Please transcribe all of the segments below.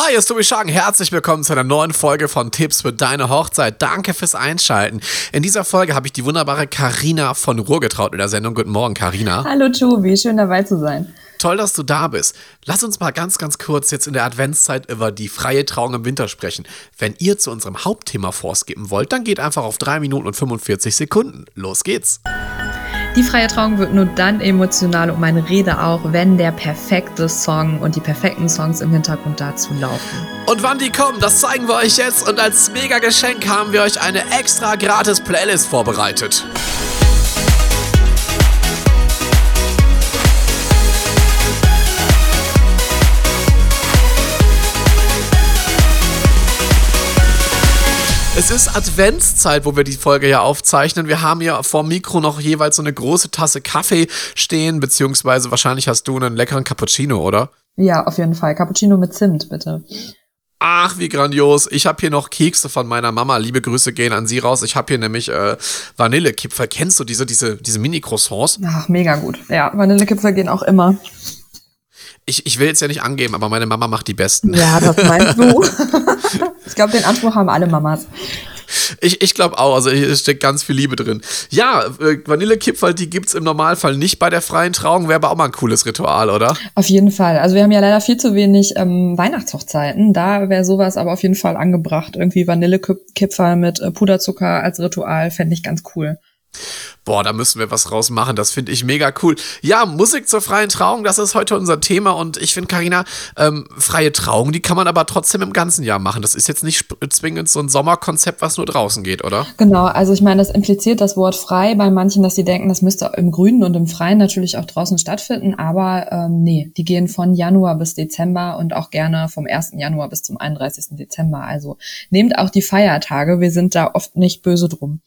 Hi, hier ist Tobi Schagen. Herzlich willkommen zu einer neuen Folge von Tipps für deine Hochzeit. Danke fürs Einschalten. In dieser Folge habe ich die wunderbare Karina von Ruhrgetraut in der Sendung. Guten Morgen, Karina. Hallo Tobi, schön dabei zu sein. Toll, dass du da bist. Lass uns mal ganz, ganz kurz jetzt in der Adventszeit über die freie Trauung im Winter sprechen. Wenn ihr zu unserem Hauptthema vorskippen wollt, dann geht einfach auf 3 Minuten und 45 Sekunden. Los geht's. Die freie Trauung wird nur dann emotional und meine Rede auch, wenn der perfekte Song und die perfekten Songs im Hintergrund dazu laufen. Und wann die kommen, das zeigen wir euch jetzt. Und als mega Geschenk haben wir euch eine extra gratis Playlist vorbereitet. Es ist Adventszeit, wo wir die Folge ja aufzeichnen. Wir haben hier vor Mikro noch jeweils so eine große Tasse Kaffee stehen, beziehungsweise wahrscheinlich hast du einen leckeren Cappuccino, oder? Ja, auf jeden Fall. Cappuccino mit Zimt, bitte. Ach, wie grandios. Ich habe hier noch Kekse von meiner Mama. Liebe Grüße gehen an sie raus. Ich habe hier nämlich äh, Vanillekipferl. Kennst du diese, diese, diese Mini-Croissants? Ach, mega gut. Ja, Vanillekipferl gehen auch immer. Ich, ich will jetzt ja nicht angeben, aber meine Mama macht die besten. Ja, das meinst du. ich glaube, den Anspruch haben alle Mamas. Ich, ich glaube auch, also hier steckt ganz viel Liebe drin. Ja, äh, Vanillekipferl, die gibt es im Normalfall nicht bei der freien Trauung, wäre aber auch mal ein cooles Ritual, oder? Auf jeden Fall. Also wir haben ja leider viel zu wenig ähm, Weihnachtshochzeiten. Da wäre sowas aber auf jeden Fall angebracht. Irgendwie Vanillekipferl mit äh, Puderzucker als Ritual fände ich ganz cool. Boah, da müssen wir was rausmachen. Das finde ich mega cool. Ja, Musik zur freien Trauung, das ist heute unser Thema. Und ich finde, Karina, ähm, freie Trauung, die kann man aber trotzdem im ganzen Jahr machen. Das ist jetzt nicht zwingend so ein Sommerkonzept, was nur draußen geht, oder? Genau, also ich meine, das impliziert das Wort frei bei manchen, dass sie denken, das müsste im Grünen und im Freien natürlich auch draußen stattfinden. Aber ähm, nee, die gehen von Januar bis Dezember und auch gerne vom 1. Januar bis zum 31. Dezember. Also nehmt auch die Feiertage. Wir sind da oft nicht böse drum.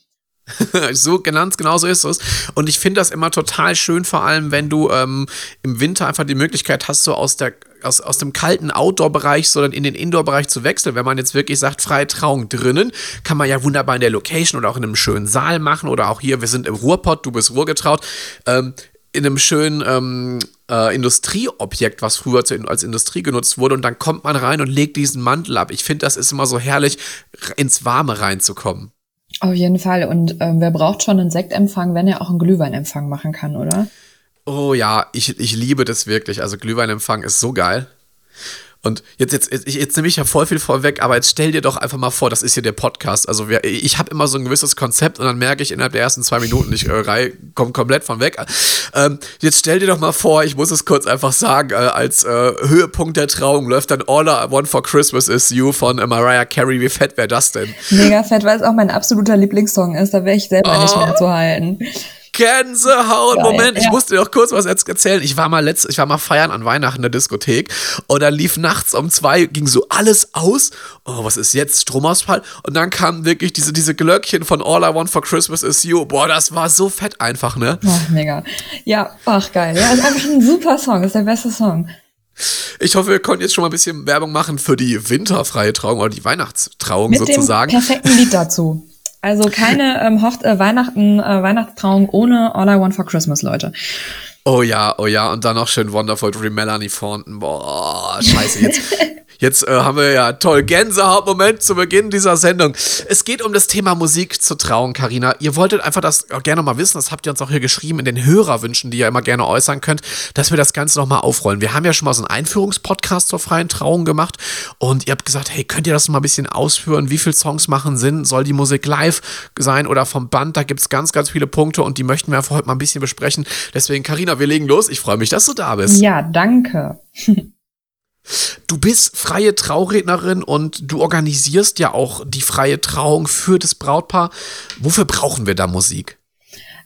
so genannt, genau so ist es. Und ich finde das immer total schön, vor allem wenn du ähm, im Winter einfach die Möglichkeit hast, so aus der aus, aus dem kalten Outdoor-Bereich, sondern in den Indoor-Bereich zu wechseln. Wenn man jetzt wirklich sagt, freie Trauung drinnen, kann man ja wunderbar in der Location oder auch in einem schönen Saal machen oder auch hier, wir sind im Ruhrpott, du bist Ruhrgetraut, ähm, in einem schönen ähm, äh, Industrieobjekt, was früher zu, als Industrie genutzt wurde, und dann kommt man rein und legt diesen Mantel ab. Ich finde, das ist immer so herrlich, ins Warme reinzukommen. Auf jeden Fall. Und ähm, wer braucht schon einen Sektempfang, wenn er auch einen Glühweinempfang machen kann, oder? Oh ja, ich, ich liebe das wirklich. Also Glühweinempfang ist so geil. Und jetzt, jetzt, jetzt, jetzt nehme ich ja voll viel vorweg, aber jetzt stell dir doch einfach mal vor, das ist hier der Podcast. Also wir, ich habe immer so ein gewisses Konzept und dann merke ich innerhalb der ersten zwei Minuten, ich äh, komme komplett von weg. Ähm, jetzt stell dir doch mal vor, ich muss es kurz einfach sagen, äh, als äh, Höhepunkt der Trauung läuft dann All I Want for Christmas is You von äh, Mariah Carey. Wie fett wäre das denn? Mega fett, weil es auch mein absoluter Lieblingssong ist. Da wäre ich selber oh. nicht mehr zu halten. Gänsehaut. Geil, Moment, ja. ich musste dir noch kurz was erzählen. Ich war mal letzt, ich war mal feiern an Weihnachten in der Diskothek und da lief nachts um zwei, ging so alles aus. Oh, was ist jetzt? Stromausfall. Und dann kamen wirklich diese, diese Glöckchen von All I Want for Christmas is You. Boah, das war so fett einfach, ne? Ach, mega. Ja, ach geil. Ja, ist einfach ein super Song, ist der beste Song. Ich hoffe, wir konnten jetzt schon mal ein bisschen Werbung machen für die winterfreie Trauung oder die Weihnachtstrauung Mit sozusagen. Dem perfekten Lied dazu. Also keine ähm, Hocht äh, Weihnachten, äh, Weihnachtstrauung ohne All I Want for Christmas, Leute. Oh ja, oh ja, und dann noch schön Wonderful Dream Melanie Thornton. Boah, scheiße, jetzt, Jetzt äh, haben wir ja toll Gänsehautmoment zu Beginn dieser Sendung. Es geht um das Thema Musik zur Trauung, Karina. Ihr wolltet einfach das gerne mal wissen, das habt ihr uns auch hier geschrieben in den Hörerwünschen, die ihr immer gerne äußern könnt, dass wir das Ganze nochmal aufrollen. Wir haben ja schon mal so einen Einführungspodcast zur freien Trauung gemacht und ihr habt gesagt, hey, könnt ihr das mal ein bisschen ausführen? Wie viele Songs machen Sinn? Soll die Musik live sein oder vom Band? Da gibt es ganz, ganz viele Punkte und die möchten wir einfach heute mal ein bisschen besprechen. Deswegen, Karina, wir legen los. Ich freue mich, dass du da bist. Ja, danke. Du bist freie Traurednerin und du organisierst ja auch die freie Trauung für das Brautpaar. Wofür brauchen wir da Musik?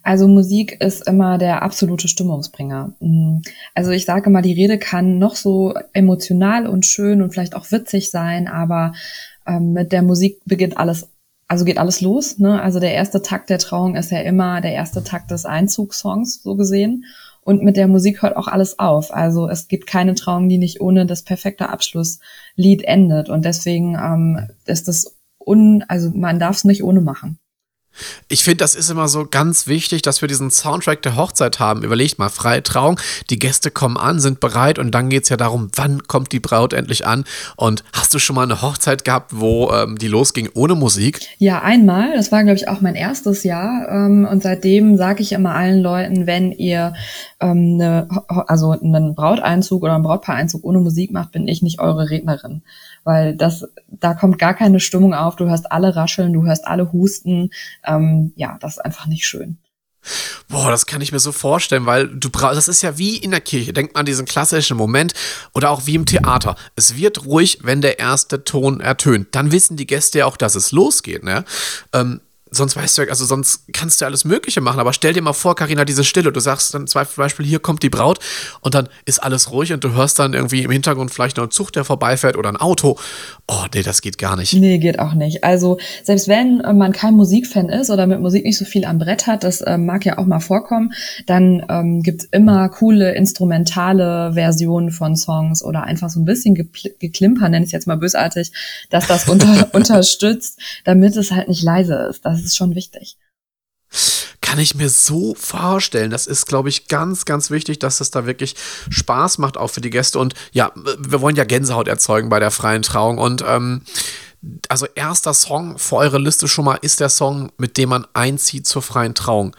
Also Musik ist immer der absolute Stimmungsbringer. Mm. Also ich sage mal, die Rede kann noch so emotional und schön und vielleicht auch witzig sein, aber ähm, mit der Musik beginnt alles, also geht alles los. Ne? Also der erste Takt der Trauung ist ja immer der erste Takt des Einzugssongs, so gesehen. Und mit der Musik hört auch alles auf. Also es gibt keine Trauung, die nicht ohne das perfekte Abschlusslied endet. Und deswegen ähm, ist das un, also man darf es nicht ohne machen. Ich finde, das ist immer so ganz wichtig, dass wir diesen Soundtrack der Hochzeit haben. Überlegt mal, freie Trauung, die Gäste kommen an, sind bereit und dann geht es ja darum, wann kommt die Braut endlich an. Und hast du schon mal eine Hochzeit gehabt, wo ähm, die losging ohne Musik? Ja, einmal. Das war, glaube ich, auch mein erstes Jahr. Ähm, und seitdem sage ich immer allen Leuten, wenn ihr ähm, eine, also einen Brauteinzug oder einen Brautpaareinzug ohne Musik macht, bin ich nicht eure Rednerin weil das, da kommt gar keine Stimmung auf. Du hörst alle rascheln, du hörst alle husten. Ähm, ja, das ist einfach nicht schön. Boah, das kann ich mir so vorstellen, weil du brauchst, das ist ja wie in der Kirche. Denk mal an diesen klassischen Moment oder auch wie im Theater. Es wird ruhig, wenn der erste Ton ertönt. Dann wissen die Gäste ja auch, dass es losgeht. Ne? Ähm, sonst weißt du, also sonst kannst du alles Mögliche machen. Aber stell dir mal vor, Karina, diese Stille. Du sagst dann zum Beispiel, hier kommt die Braut und dann ist alles ruhig und du hörst dann irgendwie im Hintergrund vielleicht noch einen Zug, der vorbeifährt oder ein Auto. Oh, nee, das geht gar nicht. Nee, geht auch nicht. Also, selbst wenn äh, man kein Musikfan ist oder mit Musik nicht so viel am Brett hat, das äh, mag ja auch mal vorkommen, dann ähm, gibt's immer coole instrumentale Versionen von Songs oder einfach so ein bisschen geklimper, nenne ich es jetzt mal bösartig, dass das unter unterstützt, damit es halt nicht leise ist. Das ist schon wichtig. Kann ich mir so vorstellen. Das ist, glaube ich, ganz, ganz wichtig, dass es da wirklich Spaß macht, auch für die Gäste. Und ja, wir wollen ja Gänsehaut erzeugen bei der freien Trauung. Und ähm, also erster Song für eure Liste schon mal ist der Song, mit dem man einzieht zur freien Trauung.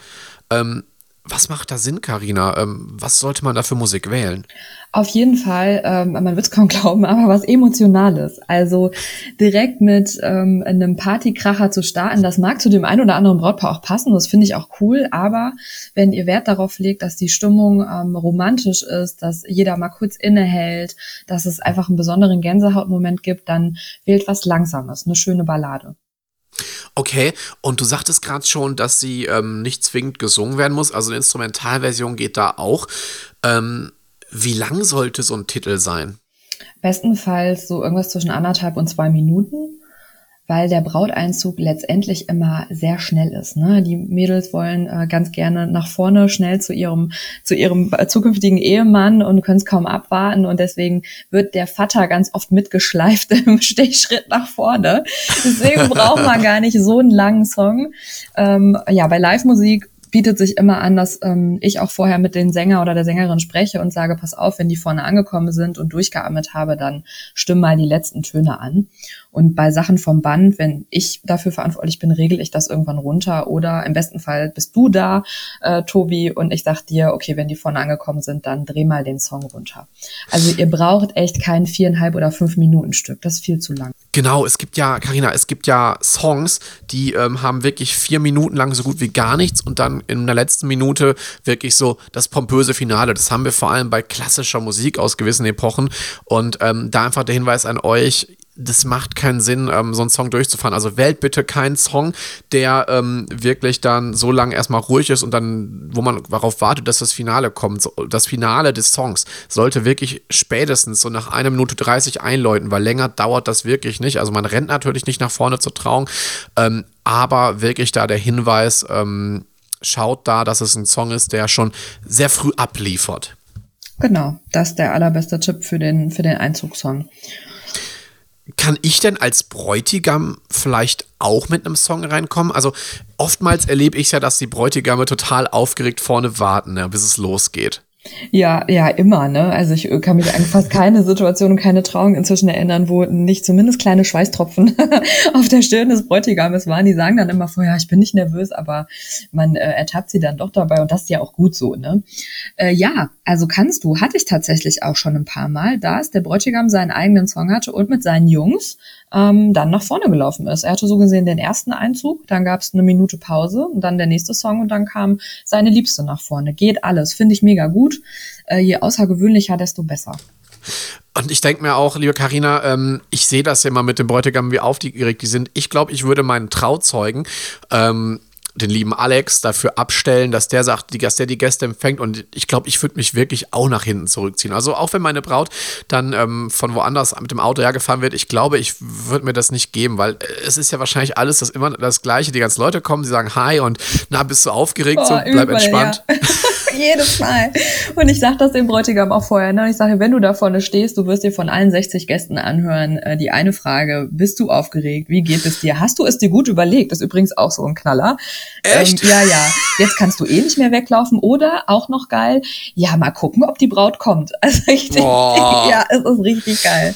Ähm, was macht da Sinn, Karina? Ähm, was sollte man da für Musik wählen? Auf jeden Fall, ähm, man wird es kaum glauben, aber was Emotionales. Also direkt mit ähm, einem Partykracher zu starten, das mag zu dem einen oder anderen Brautpaar auch passen, das finde ich auch cool, aber wenn ihr Wert darauf legt, dass die Stimmung ähm, romantisch ist, dass jeder mal kurz innehält, dass es einfach einen besonderen Gänsehautmoment gibt, dann wählt was Langsames, eine schöne Ballade. Okay, und du sagtest gerade schon, dass sie ähm, nicht zwingend gesungen werden muss, also eine Instrumentalversion geht da auch. Ähm, wie lang sollte so ein Titel sein? Bestenfalls so irgendwas zwischen anderthalb und zwei Minuten weil der Brauteinzug letztendlich immer sehr schnell ist. Ne? Die Mädels wollen äh, ganz gerne nach vorne schnell zu ihrem zu ihrem äh, zukünftigen Ehemann und können es kaum abwarten und deswegen wird der Vater ganz oft mitgeschleift im Stechschritt nach vorne. Deswegen braucht man gar nicht so einen langen Song. Ähm, ja, bei Live-Musik bietet sich immer an, dass ähm, ich auch vorher mit den Sänger oder der Sängerin spreche und sage, pass auf, wenn die vorne angekommen sind und durchgeatmet habe, dann stimm mal die letzten Töne an. Und bei Sachen vom Band, wenn ich dafür verantwortlich bin, regel ich das irgendwann runter. Oder im besten Fall bist du da, äh, Tobi, und ich sag dir, okay, wenn die vorne angekommen sind, dann dreh mal den Song runter. Also ihr braucht echt kein viereinhalb oder fünf Minuten Stück. Das ist viel zu lang. Genau, es gibt ja, Karina, es gibt ja Songs, die ähm, haben wirklich vier Minuten lang so gut wie gar nichts und dann in der letzten Minute wirklich so das pompöse Finale. Das haben wir vor allem bei klassischer Musik aus gewissen Epochen. Und ähm, da einfach der Hinweis an euch, das macht keinen Sinn, ähm, so einen Song durchzufahren. Also wählt bitte keinen Song, der ähm, wirklich dann so lange erstmal ruhig ist und dann, wo man darauf wartet, dass das Finale kommt. So, das Finale des Songs sollte wirklich spätestens so nach einer Minute 30 einläuten, weil länger dauert das wirklich nicht. Also man rennt natürlich nicht nach vorne zur Trauung, ähm, aber wirklich da der Hinweis, ähm, schaut da, dass es ein Song ist, der schon sehr früh abliefert. Genau, das ist der allerbeste Tipp für den, für den Einzugssong. Kann ich denn als Bräutigam vielleicht auch mit einem Song reinkommen? Also oftmals erlebe ich ja, dass die Bräutigame total aufgeregt vorne warten, ja, bis es losgeht. Ja, ja, immer, ne? Also ich kann mich an fast keine Situation und keine Trauung inzwischen erinnern, wo nicht zumindest kleine Schweißtropfen auf der Stirn des Bräutigames waren. Die sagen dann immer vorher, ich bin nicht nervös, aber man äh, ertappt sie dann doch dabei und das ist ja auch gut so, ne? Äh, ja, also kannst du, hatte ich tatsächlich auch schon ein paar Mal, dass der Bräutigam seinen eigenen Song hatte und mit seinen Jungs ähm, dann nach vorne gelaufen ist. Er hatte so gesehen den ersten Einzug, dann gab es eine Minute Pause und dann der nächste Song und dann kam seine Liebste nach vorne. Geht alles, finde ich mega gut. Äh, je außergewöhnlicher, desto besser. Und ich denke mir auch, liebe Karina, ähm, ich sehe das ja immer mit den Bräutigamen, wie aufgeregt die sind. Ich glaube, ich würde meinen Trauzeugen ähm, den lieben Alex dafür abstellen, dass der sagt, dass der die Gäste empfängt. Und ich glaube, ich würde mich wirklich auch nach hinten zurückziehen. Also auch wenn meine Braut dann ähm, von woanders mit dem Auto hergefahren wird, ich glaube, ich würde mir das nicht geben, weil äh, es ist ja wahrscheinlich alles das immer das Gleiche. Die ganzen Leute kommen, sie sagen Hi und na, bist du aufgeregt, oh, so bleib übel, entspannt. Ja. Jedes Mal. Und ich sage das dem Bräutigam auch vorher. Ne? Ich sage, wenn du da vorne stehst, du wirst dir von allen 60 Gästen anhören, äh, die eine Frage, bist du aufgeregt? Wie geht es dir? Hast du es dir gut überlegt? Das ist übrigens auch so ein Knaller. Echt? Ähm, ja, ja. Jetzt kannst du eh nicht mehr weglaufen. Oder, auch noch geil, ja, mal gucken, ob die Braut kommt. Also richtig, Boah. ja, es ist richtig geil.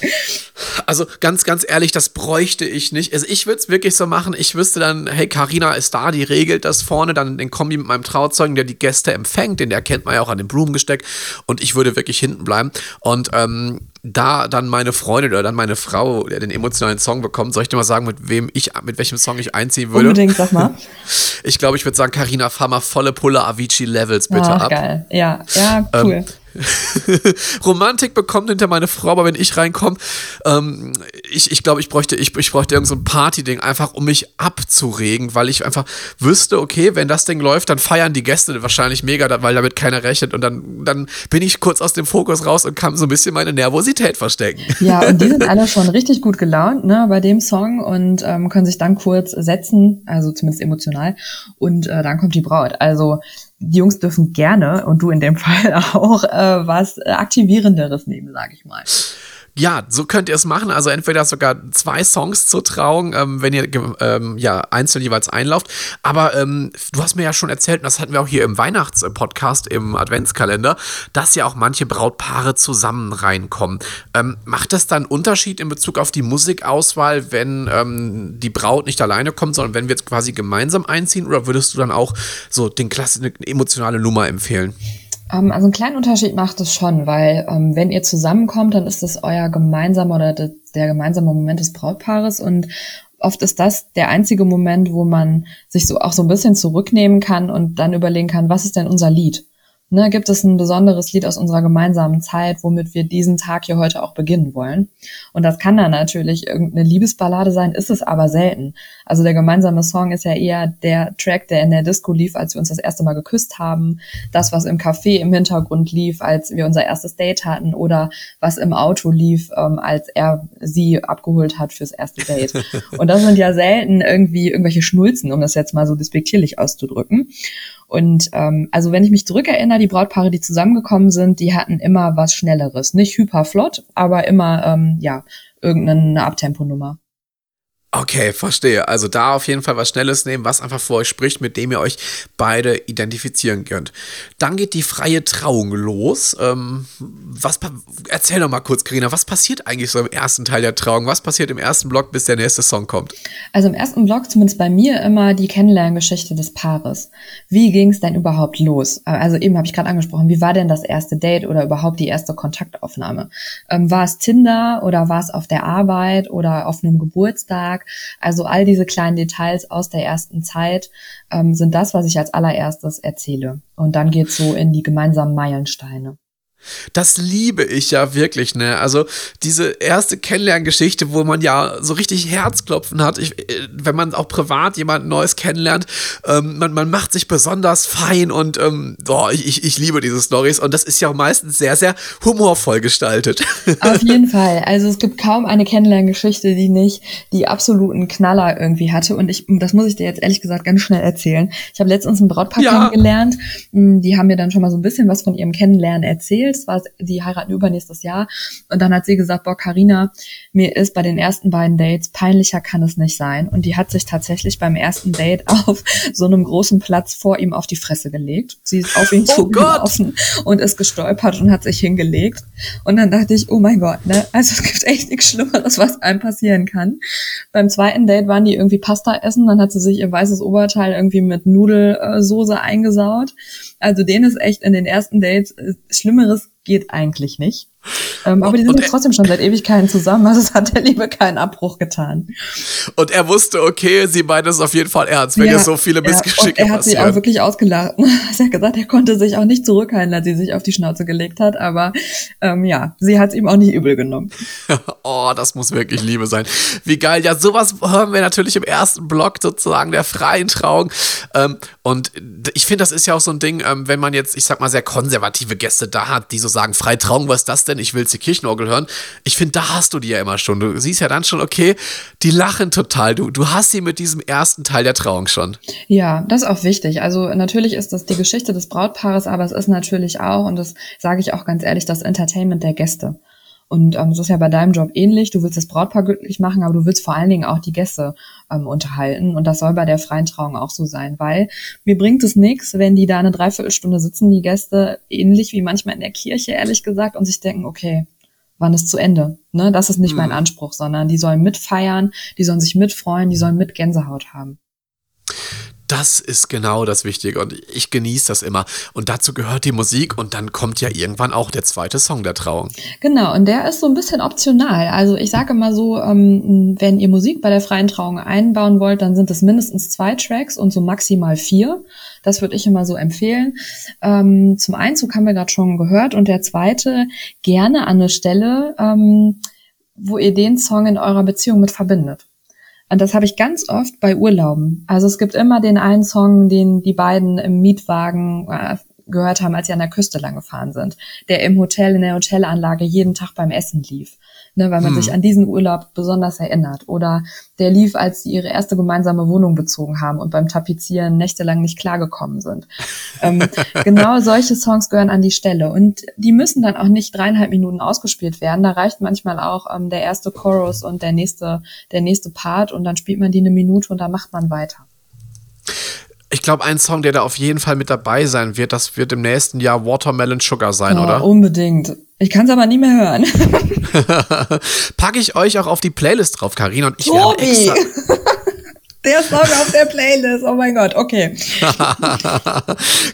Also ganz, ganz ehrlich, das bräuchte ich nicht. Also ich würde es wirklich so machen, ich wüsste dann, hey, Karina ist da, die regelt das vorne, dann den Kombi mit meinem Trauzeugen, der die Gäste empfängt, den erkennt man ja auch an dem Blumengesteck und ich würde wirklich hinten bleiben. Und ähm, da dann meine Freundin oder dann meine Frau den emotionalen Song bekommt, soll ich dir mal sagen, mit wem ich, mit welchem Song ich einziehen würde? Unbedingt, sag mal. Ich glaube, ich würde sagen, Karina, fahr mal volle Pulle Avicii Levels bitte Ach, ab. geil. Ja, ja, Ähm, cool. Romantik bekommt hinter meine Frau, aber wenn ich reinkomme, ähm, ich, ich glaube, ich bräuchte, ich, ich bräuchte irgend so ein Party-Ding, einfach um mich abzuregen, weil ich einfach wüsste, okay, wenn das Ding läuft, dann feiern die Gäste wahrscheinlich mega, weil damit keiner rechnet und dann, dann bin ich kurz aus dem Fokus raus und kann so ein bisschen meine Nervosität verstecken. Ja, und die sind alle schon richtig gut gelaunt ne, bei dem Song und ähm, können sich dann kurz setzen, also zumindest emotional, und äh, dann kommt die Braut. Also die Jungs dürfen gerne, und du in dem Fall auch, äh, was Aktivierenderes nehmen, sage ich mal. Ja, so könnt ihr es machen. Also entweder sogar zwei Songs zur Trauung, ähm, wenn ihr ähm, ja einzeln jeweils einlauft. Aber ähm, du hast mir ja schon erzählt, und das hatten wir auch hier im Weihnachtspodcast im Adventskalender, dass ja auch manche Brautpaare zusammen reinkommen. Ähm, macht das dann einen Unterschied in Bezug auf die Musikauswahl, wenn ähm, die Braut nicht alleine kommt, sondern wenn wir jetzt quasi gemeinsam einziehen? Oder würdest du dann auch so den Klasse, eine emotionale Nummer empfehlen? Ähm, also einen kleinen Unterschied macht es schon, weil ähm, wenn ihr zusammenkommt, dann ist es euer gemeinsamer oder de, der gemeinsame Moment des Brautpaares und oft ist das der einzige Moment, wo man sich so auch so ein bisschen zurücknehmen kann und dann überlegen kann, was ist denn unser Lied? Ne, gibt es ein besonderes Lied aus unserer gemeinsamen Zeit, womit wir diesen Tag hier heute auch beginnen wollen? Und das kann dann natürlich irgendeine Liebesballade sein, ist es aber selten. Also der gemeinsame Song ist ja eher der Track, der in der Disco lief, als wir uns das erste Mal geküsst haben. Das, was im Café im Hintergrund lief, als wir unser erstes Date hatten. Oder was im Auto lief, ähm, als er sie abgeholt hat fürs erste Date. Und das sind ja selten irgendwie irgendwelche Schnulzen, um das jetzt mal so despektierlich auszudrücken. Und ähm, also wenn ich mich zurückerinnere, die Brautpaare, die zusammengekommen sind, die hatten immer was Schnelleres. Nicht hyperflott, aber immer, ähm, ja, irgendeine Abtemponummer. Okay, verstehe. Also da auf jeden Fall was Schnelles nehmen, was einfach vor euch spricht, mit dem ihr euch beide identifizieren könnt. Dann geht die freie Trauung los. Ähm, was erzähl doch mal kurz, Karina, was passiert eigentlich so im ersten Teil der Trauung? Was passiert im ersten Block, bis der nächste Song kommt? Also im ersten Blog, zumindest bei mir, immer die Kennenlerngeschichte des Paares. Wie ging es denn überhaupt los? Also eben habe ich gerade angesprochen, wie war denn das erste Date oder überhaupt die erste Kontaktaufnahme? Ähm, war es Tinder oder war es auf der Arbeit oder auf einem Geburtstag? Also all diese kleinen Details aus der ersten Zeit ähm, sind das, was ich als allererstes erzähle. Und dann geht's so in die gemeinsamen Meilensteine. Das liebe ich ja wirklich, ne? Also diese erste Kennenlerngeschichte, wo man ja so richtig Herzklopfen hat, ich, äh, wenn man auch privat jemand Neues kennenlernt, ähm, man, man macht sich besonders fein und ähm, ich, ich, ich liebe diese Stories und das ist ja auch meistens sehr, sehr humorvoll gestaltet. Auf jeden Fall. Also es gibt kaum eine Kennenlerngeschichte, die nicht die absoluten Knaller irgendwie hatte. Und ich, das muss ich dir jetzt ehrlich gesagt ganz schnell erzählen. Ich habe letztens ein Brautpaar Ja. kennengelernt. Mm, Die haben mir dann schon mal so ein bisschen was von ihrem Kennenlernen erzählt. Es war, die heiraten übernächstes Jahr. Und dann hat sie gesagt, boah, Carina, mir ist bei den ersten beiden Dates peinlicher kann es nicht sein. Und die hat sich tatsächlich beim ersten Date auf so einem großen Platz vor ihm auf die Fresse gelegt. Sie ist auf ihn Oh zugelaufen und ist gestolpert und hat sich hingelegt. Und dann dachte ich, oh mein Gott, ne? Also es gibt echt nichts Schlimmeres, was einem passieren kann. Beim zweiten Date waren die irgendwie Pasta essen, dann hat sie sich ihr weißes Oberteil irgendwie mit Nudelsoße eingesaut. Also denen ist echt in den ersten Dates äh, Schlimmeres ます。Geht eigentlich nicht. Ähm, aber die sind jetzt trotzdem schon seit Ewigkeiten zusammen, also es hat der Liebe keinen Abbruch getan. Und er wusste, okay, sie meint es auf jeden Fall ernst, wenn Ja, ihr so viele ja, Missgeschicke und er hat sie auch passieren. wirklich ausgelacht. Er hat gesagt, er konnte sich auch nicht zurückhalten, als sie sich auf die Schnauze gelegt hat. Aber ähm, ja, sie hat es ihm auch nicht übel genommen. oh, das muss wirklich Liebe sein. Wie geil. Ja, sowas hören wir natürlich im ersten Block sozusagen der freien Trauung. Ähm, und ich finde, das ist ja auch so ein Ding, ähm, wenn man jetzt, ich sag mal, sehr konservative Gäste da hat, die so sagen, freie Trauung, was ist das denn? Ich will willst die Kirchenorgel hören. Ich finde, da hast du die ja immer schon. Du siehst ja dann schon, okay, die lachen total. Du, du hast sie mit diesem ersten Teil der Trauung schon. Ja, das ist auch wichtig. Also natürlich ist das die Geschichte des Brautpaares, aber es ist natürlich auch, und das sage ich auch ganz ehrlich, das Entertainment der Gäste. Und ähm, das ist ja bei deinem Job ähnlich. Du willst das Brautpaar glücklich machen, aber du willst vor allen Dingen auch die Gäste ähm, unterhalten. Und das soll bei der freien Trauung auch so sein, weil mir bringt es nichts, wenn die da eine Dreiviertelstunde sitzen, die Gäste, ähnlich wie manchmal in der Kirche, ehrlich gesagt, und sich denken, okay, wann ist zu Ende? Ne? Das ist nicht mhm. mein Anspruch, sondern die sollen mitfeiern, die sollen sich mitfreuen, die sollen mit Gänsehaut haben. Das ist genau das Wichtige und ich genieße das immer. Und dazu gehört die Musik und dann kommt ja irgendwann auch der zweite Song der Trauung. Genau, und der ist so ein bisschen optional. Also ich sage immer so, ähm, wenn ihr Musik bei der freien Trauung einbauen wollt, dann sind es mindestens zwei Tracks und so maximal vier. Das würde ich immer so empfehlen. Ähm, zum Einzug haben wir gerade schon gehört und der zweite gerne an eine Stelle, ähm, wo ihr den Song in eurer Beziehung mit verbindet. Und das habe ich ganz oft bei Urlauben. Also es gibt immer den einen Song, den die beiden im Mietwagen äh, gehört haben, als sie an der Küste lang gefahren sind, der im Hotel, in der Hotelanlage jeden Tag beim Essen lief ne, weil man hm. sich an diesen Urlaub besonders erinnert. Oder der lief, als sie ihre erste gemeinsame Wohnung bezogen haben und beim Tapezieren nächtelang nicht klargekommen sind. ähm, genau solche Songs gehören an die Stelle. Und die müssen dann auch nicht dreieinhalb Minuten ausgespielt werden. Da reicht manchmal auch ähm, der erste Chorus und der nächste, der nächste Part und dann spielt man die eine Minute und dann macht man weiter. Ich glaube, ein Song, der da auf jeden Fall mit dabei sein wird, das wird im nächsten Jahr Watermelon Sugar sein, oh, oder? Unbedingt. Ich kann es aber nie mehr hören. Packe ich euch auch auf die Playlist drauf, Karina und ich Tobi. extra. Der Song auf der Playlist, oh mein Gott, okay.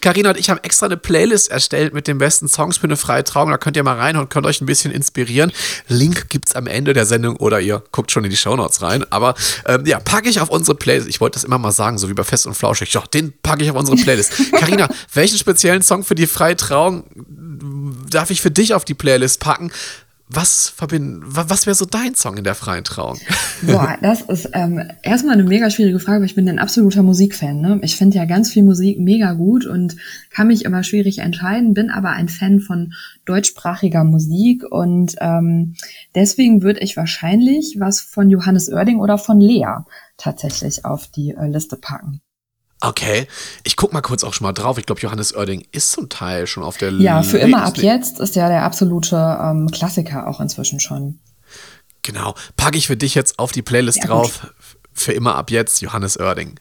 Karina und ich haben extra eine Playlist erstellt mit den besten Songs für eine freie Trauung. Da könnt ihr mal rein und könnt euch ein bisschen inspirieren. Link gibt's am Ende der Sendung oder ihr guckt schon in die Shownotes rein. Aber ähm, ja, packe ich auf unsere Playlist. Ich wollte das immer mal sagen, so wie bei Fest und Flauschig. Ja, den packe ich auf unsere Playlist. Karina, welchen speziellen Song für die freie Trauung darf ich für dich auf die Playlist packen? was verbinden, was wäre so dein Song in der freien Trauung? Boah, das ist ähm, erstmal eine mega schwierige Frage, weil ich bin ein absoluter Musikfan. Ne? Ich finde ja ganz viel Musik mega gut und kann mich immer schwierig entscheiden, bin aber ein Fan von deutschsprachiger Musik und ähm, deswegen würde ich wahrscheinlich was von Johannes Oerding oder von Lea tatsächlich auf die äh, Liste packen. Okay, ich guck mal kurz auch schon mal drauf. Ich glaube, Johannes Oerding ist zum Teil schon auf der Liste. Ja, für immer ab jetzt ist ja der absolute ähm, Klassiker auch inzwischen schon. Genau, packe ich für dich jetzt auf die Playlist ja, drauf. Gut. Für immer ab jetzt Johannes Oerding.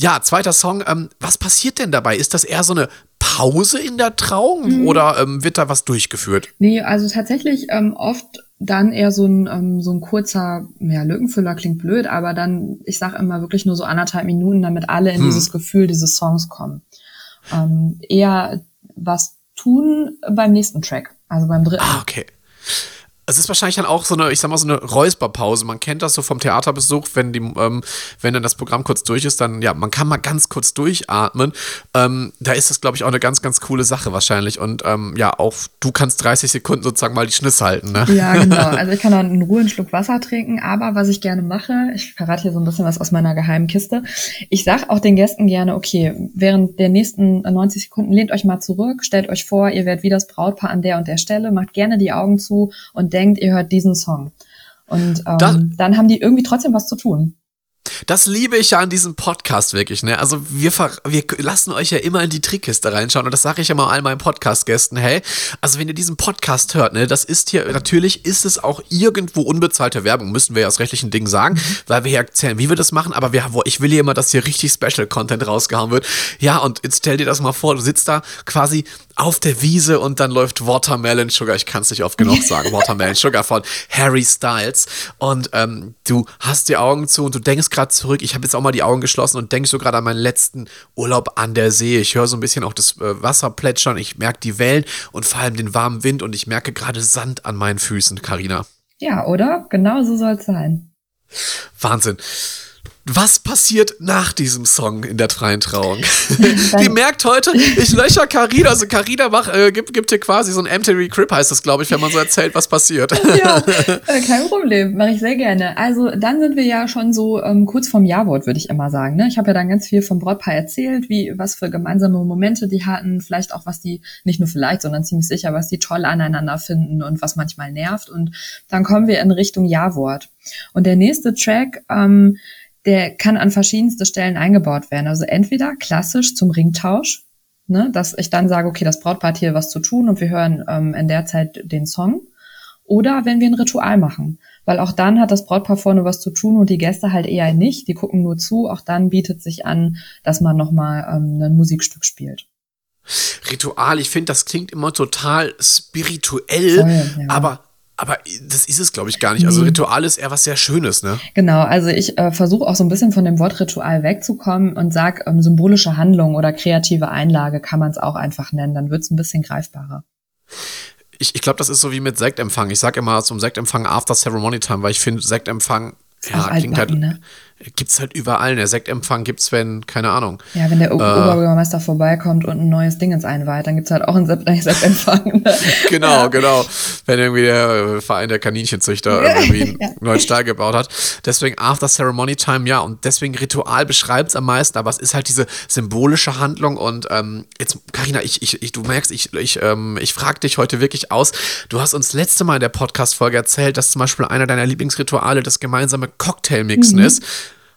Ja, zweiter Song. Ähm, was passiert denn dabei? Ist das eher so eine Pause in der Trauung mhm. oder ähm, wird da was durchgeführt? Nee, also tatsächlich ähm, oft dann eher so ein, ähm, so ein kurzer, ja, Lückenfüller klingt blöd, aber dann, ich sag immer wirklich nur so anderthalb Minuten, damit alle in hm. dieses Gefühl dieses Songs kommen. Ähm, eher was tun beim nächsten Track, also beim dritten. Ah, okay es ist wahrscheinlich dann auch so eine, ich sag mal, so eine Räusperpause. Man kennt das so vom Theaterbesuch, wenn die, ähm, wenn dann das Programm kurz durch ist, dann, ja, man kann mal ganz kurz durchatmen. Ähm, da ist das, glaube ich, auch eine ganz, ganz coole Sache wahrscheinlich. Und ähm, ja, auch du kannst 30 Sekunden sozusagen mal die Schniss halten, ne? Ja, genau. Also ich kann dann in Ruhe einen Schluck Wasser trinken, aber was ich gerne mache, ich verrate hier so ein bisschen was aus meiner geheimen Kiste. Ich sag auch den Gästen gerne, okay, während der nächsten 90 Sekunden lehnt euch mal zurück, stellt euch vor, ihr werdet wie das Brautpaar an der und der Stelle, macht gerne die Augen zu und denkt, ihr hört diesen Song. Und ähm, dann haben die irgendwie trotzdem was zu tun. Das liebe ich ja an diesem Podcast wirklich, ne? Also wir, wir lassen euch ja immer in die Trickkiste reinschauen und das sage ich ja mal all meinen Podcast-Gästen, hey, also wenn ihr diesen Podcast hört, ne, das ist hier, natürlich ist es auch irgendwo unbezahlte Werbung, müssen wir ja aus rechtlichen Dingen sagen, mhm. weil wir hier erzählen, wie wir das machen, aber wir, ich will hier immer, dass hier richtig Special-Content rausgehauen wird. Ja, und jetzt stell dir das mal vor, du sitzt da quasi auf der Wiese und dann läuft Watermelon Sugar, ich kann es nicht oft genug sagen, Watermelon Sugar von Harry Styles und ähm, du hast die Augen zu und du denkst gerade zurück, ich habe jetzt auch mal die Augen geschlossen und denke so gerade an meinen letzten Urlaub an der See. Ich höre so ein bisschen auch das äh, Wasser plätschern, ich merke die Wellen und vor allem den warmen Wind und ich merke gerade Sand an meinen Füßen, Karina. Ja, oder? Genau so soll es sein. Wahnsinn. Was passiert nach diesem Song in der freien Trauung? Die merkt heute, ich löcher Carina. Also Carina äh, gibt, gibt dir quasi so ein MTV Crip, heißt das, glaube ich, wenn man so erzählt, was passiert. Ja, äh, kein Problem, mache ich sehr gerne. Also dann sind wir ja schon so ähm, kurz vorm Jawort, würde ich immer sagen. Ne? Ich habe ja dann ganz viel vom Brautpaar erzählt, wie was für gemeinsame Momente die hatten, vielleicht auch was die, nicht nur vielleicht, sondern ziemlich sicher, was die toll aneinander finden und was manchmal nervt. Und dann kommen wir in Richtung Jawort. Und der nächste Track, ähm, der kann an verschiedenste Stellen eingebaut werden. Also entweder klassisch zum Ringtausch, ne, dass ich dann sage, okay, das Brautpaar hat hier was zu tun und wir hören ähm, in der Zeit den Song. Oder wenn wir ein Ritual machen, weil auch dann hat das Brautpaar vorne was zu tun und die Gäste halt eher nicht, die gucken nur zu. Auch dann bietet sich an, dass man nochmal ähm, ein Musikstück spielt. Ritual, ich finde, das klingt immer total spirituell, Voll, ja. aber aber das ist es, glaube ich, gar nicht. Also Ritual ist eher was sehr Schönes, ne? Genau, also ich äh, versuche auch so ein bisschen von dem Wort Ritual wegzukommen und sag ähm, symbolische Handlung oder kreative Einlage kann man es auch einfach nennen. Dann wird es ein bisschen greifbarer. Ich, ich glaube, das ist so wie mit Sektempfang. Ich sage immer zum Sektempfang After Ceremony Time, weil ich finde, Sektempfang ja, klingt halt, ne? Gibt's halt überall. Der Sektempfang gibt's, wenn, keine Ahnung. Ja, wenn der äh, Oberbürgermeister vorbeikommt und ein neues Ding ins einweiht, dann gibt's halt auch einen Sektempfang. Ne? genau, ja. genau. Wenn irgendwie der Verein der Kaninchenzüchter irgendwie einen ja. neuen Stall gebaut hat. Deswegen After Ceremony Time, ja, und deswegen Ritual beschreibt's am meisten, aber es ist halt diese symbolische Handlung und ähm, jetzt, Karina, ich, ich, ich, du merkst, ich, ich, ähm, ich frage dich heute wirklich aus. Du hast uns letzte Mal in der Podcast-Folge erzählt, dass zum Beispiel einer deiner Lieblingsrituale das gemeinsame Cocktailmixen mhm. ist.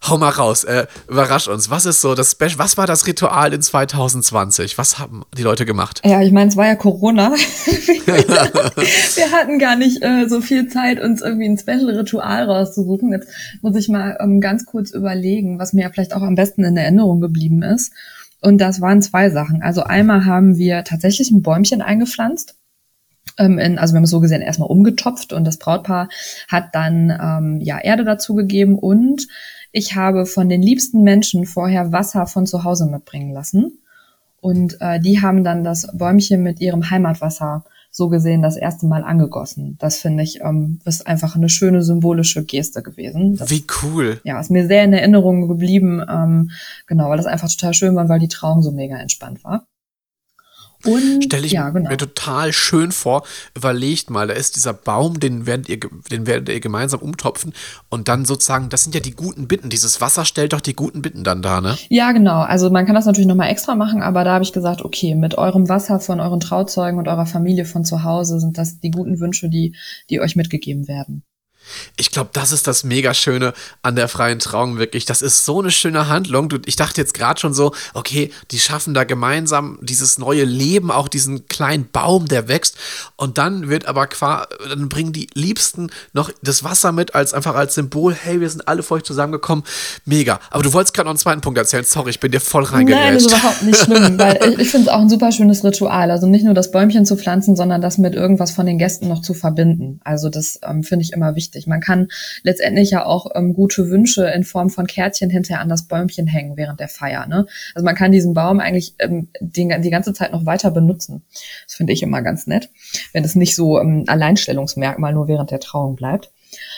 Hau mal raus, äh, überrasch uns. Was ist so das Special? Was war das Ritual in 2020? Was haben die Leute gemacht? Ja, ich meine, es war ja Corona. Wir hatten gar nicht äh, so viel Zeit, uns irgendwie ein Special-Ritual rauszusuchen. Jetzt muss ich mal ähm, ganz kurz überlegen, was mir vielleicht auch am besten in Erinnerung geblieben ist. Und das waren zwei Sachen. Also einmal haben wir tatsächlich ein Bäumchen eingepflanzt ähm, in, also wir haben es so gesehen erstmal umgetopft und das Brautpaar hat dann ähm, ja Erde dazugegeben und ich habe von den liebsten Menschen vorher Wasser von zu Hause mitbringen lassen. Und äh, die haben dann das Bäumchen mit ihrem Heimatwasser so gesehen das erste Mal angegossen. Das finde ich, ähm, ist einfach eine schöne symbolische Geste gewesen. Das, Wie cool. Ja, ist mir sehr in Erinnerung geblieben. Ähm, genau, weil das einfach total schön war, weil die Trauung so mega entspannt war. Und, Stelle ich ja, genau. mir total schön vor. Überlegt mal, da ist dieser Baum, den werdet, ihr, den werdet ihr gemeinsam umtopfen und dann sozusagen, das sind ja die guten Bitten. Dieses Wasser stellt doch die guten Bitten dann da, ne? Ja, genau. Also man kann das natürlich nochmal extra machen, aber da habe ich gesagt, okay, mit eurem Wasser von euren Trauzeugen und eurer Familie von zu Hause sind das die guten Wünsche, die, die euch mitgegeben werden. Ich glaube, das ist das mega Schöne an der freien Trauung wirklich. Das ist so eine schöne Handlung. Ich dachte jetzt gerade schon so, okay, die schaffen da gemeinsam dieses neue Leben, auch diesen kleinen Baum, der wächst. Und dann wird aber qua, dann bringen die Liebsten noch das Wasser mit als einfach als Symbol. Hey, wir sind alle für euch zusammengekommen. Mega. Aber du wolltest gerade noch einen zweiten Punkt erzählen. Sorry, ich bin dir voll reingegangen. Nein, das ist überhaupt nicht schlimm, weil ich, ich finde es auch ein super schönes Ritual. Also nicht nur das Bäumchen zu pflanzen, sondern das mit irgendwas von den Gästen noch zu verbinden. Also das ähm, finde ich immer wichtig wichtig. Man kann letztendlich ja auch ähm, gute Wünsche in Form von Kärtchen hinterher an das Bäumchen hängen während der Feier. Ne? Also man kann diesen Baum eigentlich ähm, die, die ganze Zeit noch weiter benutzen. Das finde ich immer ganz nett, wenn es nicht so ähm, Alleinstellungsmerkmal nur während der Trauung bleibt.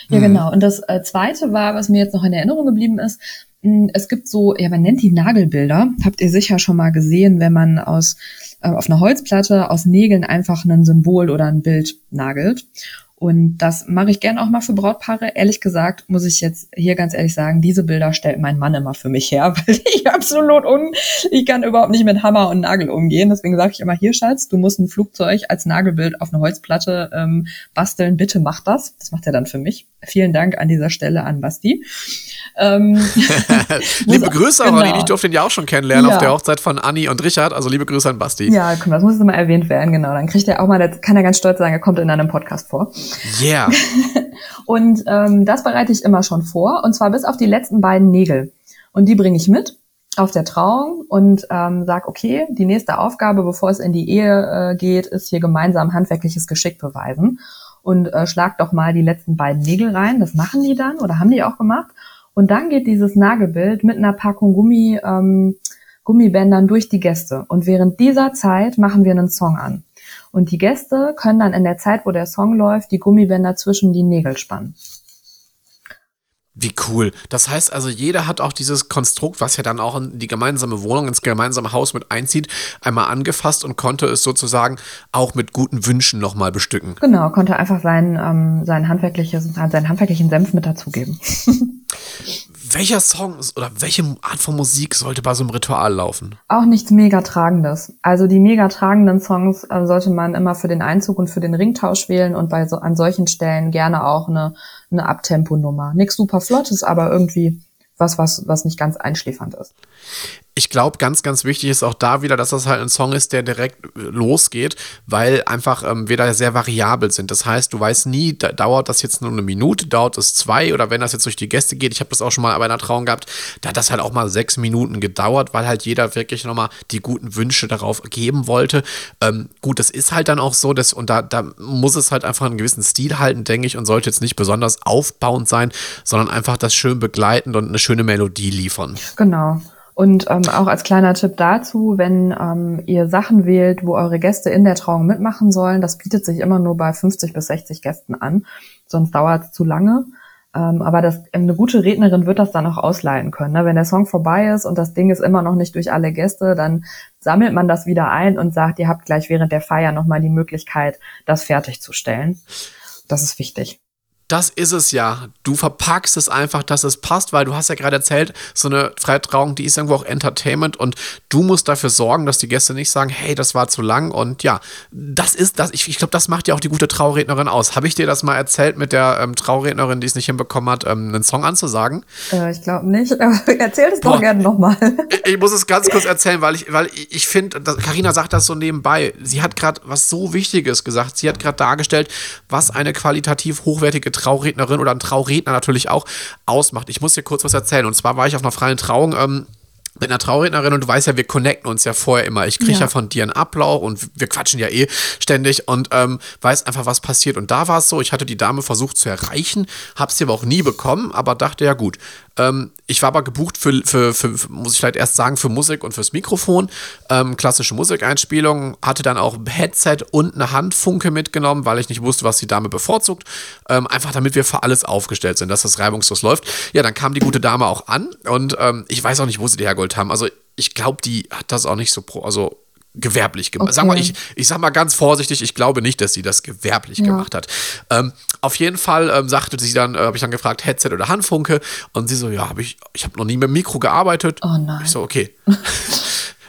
Ja, mhm. genau. Und das äh, zweite war, was mir jetzt noch in Erinnerung geblieben ist, hm, es gibt so, ja, man nennt die Nagelbilder. Habt ihr sicher schon mal gesehen, wenn man aus äh, auf einer Holzplatte aus Nägeln einfach ein Symbol oder ein Bild nagelt. Und das mache ich gern auch mal für Brautpaare. Ehrlich gesagt muss ich jetzt hier ganz ehrlich sagen, diese Bilder stellt mein Mann immer für mich her, weil ich absolut un, ich kann überhaupt nicht mit Hammer und Nagel umgehen. Deswegen sage ich immer, hier Schatz, du musst ein Flugzeug als Nagelbild auf eine Holzplatte ähm, basteln. Bitte mach das. Das macht er dann für mich. Vielen Dank an dieser Stelle an Basti. Ähm, liebe Grüße genau. an Ich durfte ihn ja auch schon kennenlernen ja. auf der Hochzeit von Anni und Richard. Also liebe Grüße an Basti. Ja, komm, das muss jetzt mal erwähnt werden. Genau, dann kriegt er auch mal, kann er ganz stolz sagen, er kommt in einem Podcast vor. Yeah. und ähm, das bereite ich immer schon vor. Und zwar bis auf die letzten beiden Nägel. Und die bringe ich mit auf der Trauung und ähm, sag, okay, die nächste Aufgabe, bevor es in die Ehe äh, geht, ist hier gemeinsam handwerkliches Geschick beweisen. Und äh, schlag doch mal die letzten beiden Nägel rein. Das machen die dann oder haben die auch gemacht. Und dann geht dieses Nagelbild mit einer Packung Gummi, ähm, Gummibändern durch die Gäste. Und während dieser Zeit machen wir einen Song an. Und die Gäste können dann in der Zeit, wo der Song läuft, die Gummibänder zwischen die Nägel spannen. Wie cool. Das heißt also, jeder hat auch dieses Konstrukt, was ja dann auch in die gemeinsame Wohnung, ins gemeinsame Haus mit einzieht, einmal angefasst und konnte es sozusagen auch mit guten Wünschen nochmal bestücken. Genau, konnte einfach sein, ähm, sein handwerkliches, seinen handwerklichen Senf mit dazugeben. Welcher Song oder welche Art von Musik sollte bei so einem Ritual laufen? Auch nichts mega tragendes. Also die mega tragenden Songs äh, sollte man immer für den Einzug und für den Ringtausch wählen und bei so an solchen Stellen gerne auch eine eine Abtempo-Nummer. Nichts super flottes, aber irgendwie was, was, was nicht ganz einschläfernd ist ich glaube, ganz, ganz wichtig ist auch da wieder, dass das halt ein Song ist, der direkt äh, losgeht, weil einfach ähm, wir da sehr variabel sind. Das heißt, du weißt nie, da, dauert das jetzt nur eine Minute, dauert es zwei oder wenn das jetzt durch die Gäste geht, ich habe das auch schon mal bei einer Trauung gehabt, da hat das halt auch mal sechs Minuten gedauert, weil halt jeder wirklich nochmal die guten Wünsche darauf geben wollte. Ähm, gut, das ist halt dann auch so, dass, und da, da muss es halt einfach einen gewissen Stil halten, denke ich, und sollte jetzt nicht besonders aufbauend sein, sondern einfach das schön begleitend und eine schöne Melodie liefern. Genau. Und ähm, auch als kleiner Tipp dazu, wenn ähm, ihr Sachen wählt, wo eure Gäste in der Trauung mitmachen sollen, das bietet sich immer nur bei 50 bis 60 Gästen an, sonst dauert es zu lange. Ähm, aber das, eine gute Rednerin wird das dann auch ausleiten können. Ne? Wenn der Song vorbei ist und das Ding ist immer noch nicht durch alle Gäste, dann sammelt man das wieder ein und sagt, ihr habt gleich während der Feier nochmal die Möglichkeit, das fertigzustellen. Das ist wichtig das ist es ja. Du verpackst es einfach, dass es passt, weil du hast ja gerade erzählt, so eine Freitrauung, die ist irgendwo auch Entertainment und du musst dafür sorgen, dass die Gäste nicht sagen, hey, das war zu lang und ja, das ist das. Ich, ich glaube, das macht ja auch die gute Traurednerin aus. Habe ich dir das mal erzählt mit der ähm, Traurednerin, die es nicht hinbekommen hat, ähm, einen Song anzusagen? Äh, ich glaube nicht. Erzähl es doch gerne nochmal. ich, ich muss es ganz kurz erzählen, weil ich, weil ich finde, Karina sagt das so nebenbei. Sie hat gerade was so Wichtiges gesagt. Sie hat gerade dargestellt, was eine qualitativ hochwertige Traurednerin oder ein Trauredner natürlich auch ausmacht. Ich muss dir kurz was erzählen. Und zwar war ich auf einer freien Trauung ähm, mit einer Traurednerin und du weißt ja, wir connecten uns ja vorher immer. Ich kriege ja. ja. von dir einen Ablauf und wir quatschen ja eh ständig und ähm, weiß einfach, was passiert. Und da war es so, ich hatte die Dame versucht zu erreichen, habe sie aber auch nie bekommen, aber dachte, ja gut, ähm, ich war aber gebucht für, für, für, muss ich vielleicht erst sagen, für Musik und fürs Mikrofon. Ähm, klassische Musikeinspielung. Hatte dann auch ein Headset und eine Handfunke mitgenommen, weil ich nicht wusste, was die Dame bevorzugt. Ähm, einfach damit wir für alles aufgestellt sind, dass das reibungslos läuft. Ja, dann kam die gute Dame auch an und ähm, ich weiß auch nicht, wo sie die hergeholt haben. Also ich glaube, die hat das auch nicht so pro, also gewerblich gemacht. Okay. Sag mal, ich, ich sag mal ganz vorsichtig, ich glaube nicht, dass sie das gewerblich ja. gemacht hat. Ähm, auf jeden Fall ähm, sagte sie dann, äh, habe ich dann gefragt, Headset oder Handfunke? Und sie so, ja, habe ich, ich habe noch nie mit dem Mikro gearbeitet. Oh nein. Ich so, okay.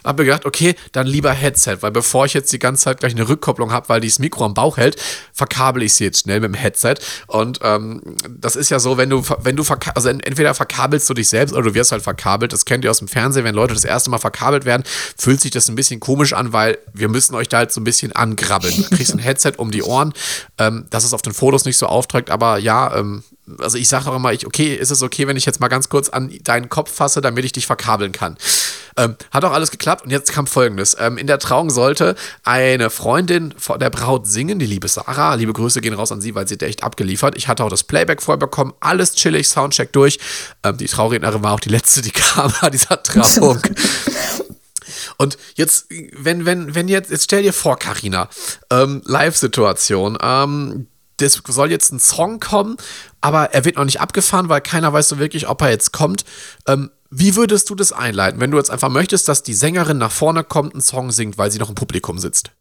habe mir gedacht, okay, dann lieber Headset, weil bevor ich jetzt die ganze Zeit gleich eine Rückkopplung habe, weil die das Mikro am Bauch hält, verkabel ich sie jetzt schnell mit dem Headset. Und ähm, das ist ja so, wenn du, wenn du also entweder verkabelst du dich selbst oder du wirst halt verkabelt. Das kennt ihr aus dem Fernsehen, wenn Leute das erste Mal verkabelt werden, fühlt sich das ein bisschen komisch an, weil wir müssen euch da halt so ein bisschen angrabbeln. Du kriegst ein Headset um die Ohren, ähm, dass es auf den Fotos nicht so aufträgt, aber ja, ähm, also ich sage doch immer, ich, okay, ist es okay, wenn ich jetzt mal ganz kurz an deinen Kopf fasse, damit ich dich verkabeln kann. Ähm, hat auch alles geklappt und jetzt kam folgendes. Ähm, in der Trauung sollte eine Freundin von der Braut singen, die liebe Sarah. Liebe Grüße gehen raus an sie, weil sie hat echt abgeliefert. Ich hatte auch das Playback vorher bekommen, alles chillig, Soundcheck durch. Ähm, die Traurednerin war auch die letzte, die kam bei dieser Trauung. Und jetzt, wenn, wenn, wenn jetzt, jetzt stell dir vor, Karina, ähm, Live-Situation, ähm, das soll jetzt ein Song kommen, aber er wird noch nicht abgefahren, weil keiner weiß so wirklich, ob er jetzt kommt. Ähm, wie würdest du das einleiten, wenn du jetzt einfach möchtest, dass die Sängerin nach vorne kommt, einen Song singt, weil sie noch im Publikum sitzt?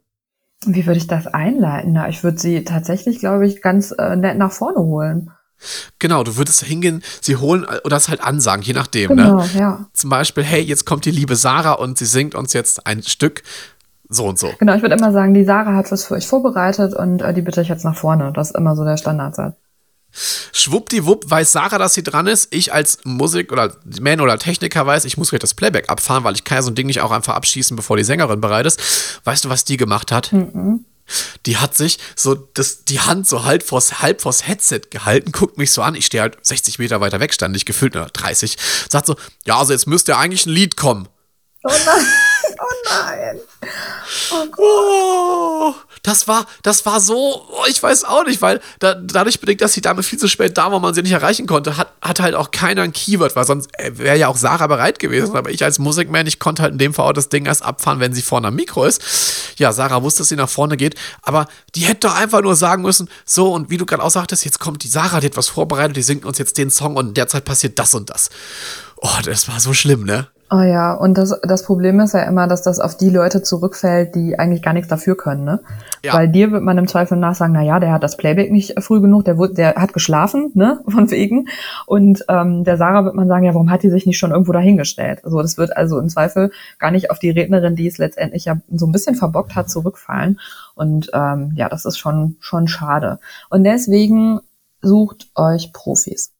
Wie würde ich das einleiten? Na, ich würde sie tatsächlich, glaube ich, ganz äh, nett nach vorne holen. Genau, du würdest hingehen, sie holen oder das halt ansagen, je nachdem. Ne? Genau, ne? ja. Zum Beispiel, hey, jetzt kommt die liebe Sarah und sie singt uns jetzt ein Stück so und so. Genau, ich würde immer sagen, die Sarah hat was für euch vorbereitet und äh, die bitte ich jetzt nach vorne. Das ist immer so der Standardsatz. Schwuppdiwupp weiß Sarah, dass sie dran ist. Ich als Musik- oder Man- oder Techniker weiß, ich muss gleich das Playback abfahren, weil ich kann ja so ein Ding nicht auch einfach abschießen, bevor die Sängerin bereit ist. Weißt du, was die gemacht hat? Mhm. Die hat sich so das, die Hand so halb vors, halb vors Headset gehalten, guckt mich so an. Ich stehe halt 60 Meter weiter weg, stand ich gefühlt nur 30. Sagt so, ja, also jetzt müsste ja eigentlich ein Lied kommen. Oh nein, oh nein. Oh, das war, das war so, oh, ich weiß auch nicht, weil da, dadurch bedingt, dass die Dame viel zu spät da war, man sie nicht erreichen konnte, hat, hat halt auch keiner ein Keyword, weil sonst äh, wäre ja auch Sarah bereit gewesen. Aber ich als Musikman, ich konnte halt in dem Fall auch das Ding erst abfahren, wenn sie vorne am Mikro ist. Ja, Sarah wusste, dass sie nach vorne geht, aber die hätte doch einfach nur sagen müssen, so, und wie du gerade auch sagtest, jetzt kommt die Sarah, die hat was vorbereitet, die singt uns jetzt den Song und in der Zeit passiert das und das. Oh, das war so schlimm, ne? Oh ja, und das, das Problem ist ja immer, dass das auf die Leute zurückfällt, die eigentlich gar nichts dafür können, ne? Ja. Weil dir wird man im Zweifel nachsagen, na ja, der hat das Playback nicht früh genug, der, der hat geschlafen, ne, von wegen. Und ähm, der Sarah wird man sagen, ja, warum hat die sich nicht schon irgendwo dahingestellt? Also das wird also im Zweifel gar nicht auf die Rednerin, die es letztendlich ja so ein bisschen verbockt hat, zurückfallen. Und ähm, ja, das ist schon, schon schade. Und deswegen sucht euch Profis.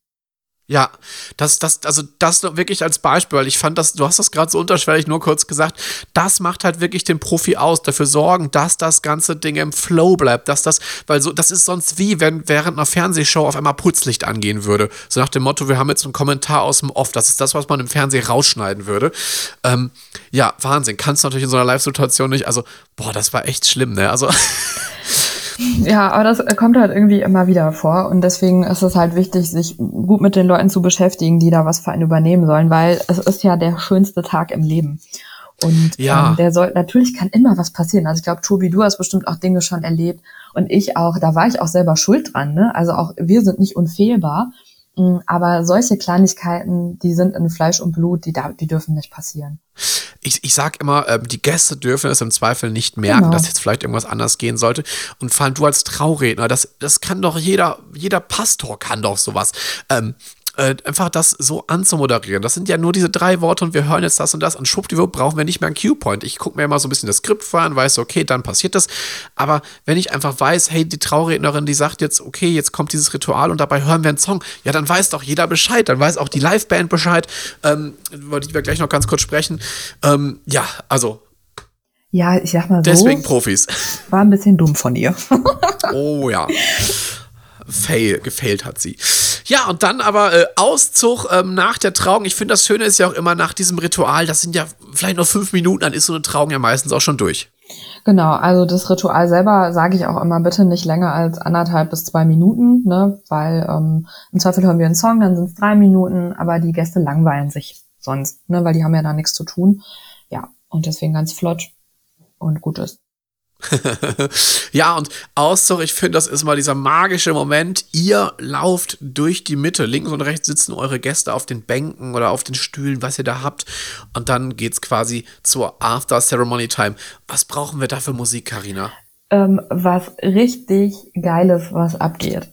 Ja, das, das, also das wirklich als Beispiel, weil ich fand das, du hast das gerade so unterschwellig nur kurz gesagt, das macht halt wirklich den Profi aus, dafür sorgen, dass das ganze Ding im Flow bleibt, dass das, weil so, das ist sonst wie, wenn während einer Fernsehshow auf einmal Putzlicht angehen würde. So nach dem Motto, wir haben jetzt einen Kommentar aus dem Off, das ist das, was man im Fernsehen rausschneiden würde. Ähm, ja, Wahnsinn, kannst du natürlich in so einer Live-Situation nicht, also, boah, das war echt schlimm, ne? Also. Ja, aber das kommt halt irgendwie immer wieder vor und deswegen ist es halt wichtig, sich gut mit den Leuten zu beschäftigen, die da was für einen übernehmen sollen, weil es ist ja der schönste Tag im Leben. Und ja. ähm, der soll, natürlich kann immer was passieren. Also ich glaube, Tobi, du hast bestimmt auch Dinge schon erlebt und ich auch, da war ich auch selber schuld dran, ne? Also auch wir sind nicht unfehlbar. Mm, aber solche Kleinigkeiten, die sind in Fleisch und Blut, die, da, die dürfen nicht passieren. Ich, ich sag immer, äh, die Gäste dürfen es im Zweifel nicht merken, genau. dass jetzt vielleicht irgendwas anders gehen sollte. Und vor allem du als Trauredner, das, das kann doch jeder, jeder Pastor kann doch sowas. Ähm, äh, einfach das so anzumoderieren. Das sind ja nur diese drei Worte und wir hören jetzt das und das und schwuppdiwupp brauchen wir nicht mehr einen Cue-Point. Ich gucke mir immer so ein bisschen das Skript vor an, weiß, okay, dann passiert das. Aber wenn ich einfach weiß, hey, die Traurednerin, die sagt jetzt, okay, jetzt kommt dieses Ritual und dabei hören wir einen Song, ja, dann weiß doch jeder Bescheid, dann weiß auch die Liveband Bescheid, ähm, über die wir gleich noch ganz kurz sprechen. Ähm, ja, also ja, ich sag mal so. Deswegen Profis. War ein bisschen dumm von ihr. oh ja. Fail, gefailt hat sie. Ja, und dann aber äh, Auszug ähm, nach der Trauung. Ich finde, das Schöne ist ja auch immer nach diesem Ritual, das sind ja vielleicht noch fünf Minuten, dann ist so eine Trauung ja meistens auch schon durch. Genau, also das Ritual selber sage ich auch immer bitte nicht länger als anderthalb bis zwei Minuten, ne? weil ähm, im Zweifel hören wir einen Song, dann sind es drei Minuten, aber die Gäste langweilen sich sonst, ne? weil die haben ja da nichts zu tun. Ja, und deswegen ganz flott und gut ist. ja, und Auszug, ich finde, das ist mal dieser magische Moment. Ihr lauft durch die Mitte. Links und rechts sitzen eure Gäste auf den Bänken oder auf den Stühlen, was ihr da habt. Und dann geht es quasi zur After Ceremony Time. Was brauchen wir da für Musik, Karina? Ähm, was richtig Geiles, was abgeht.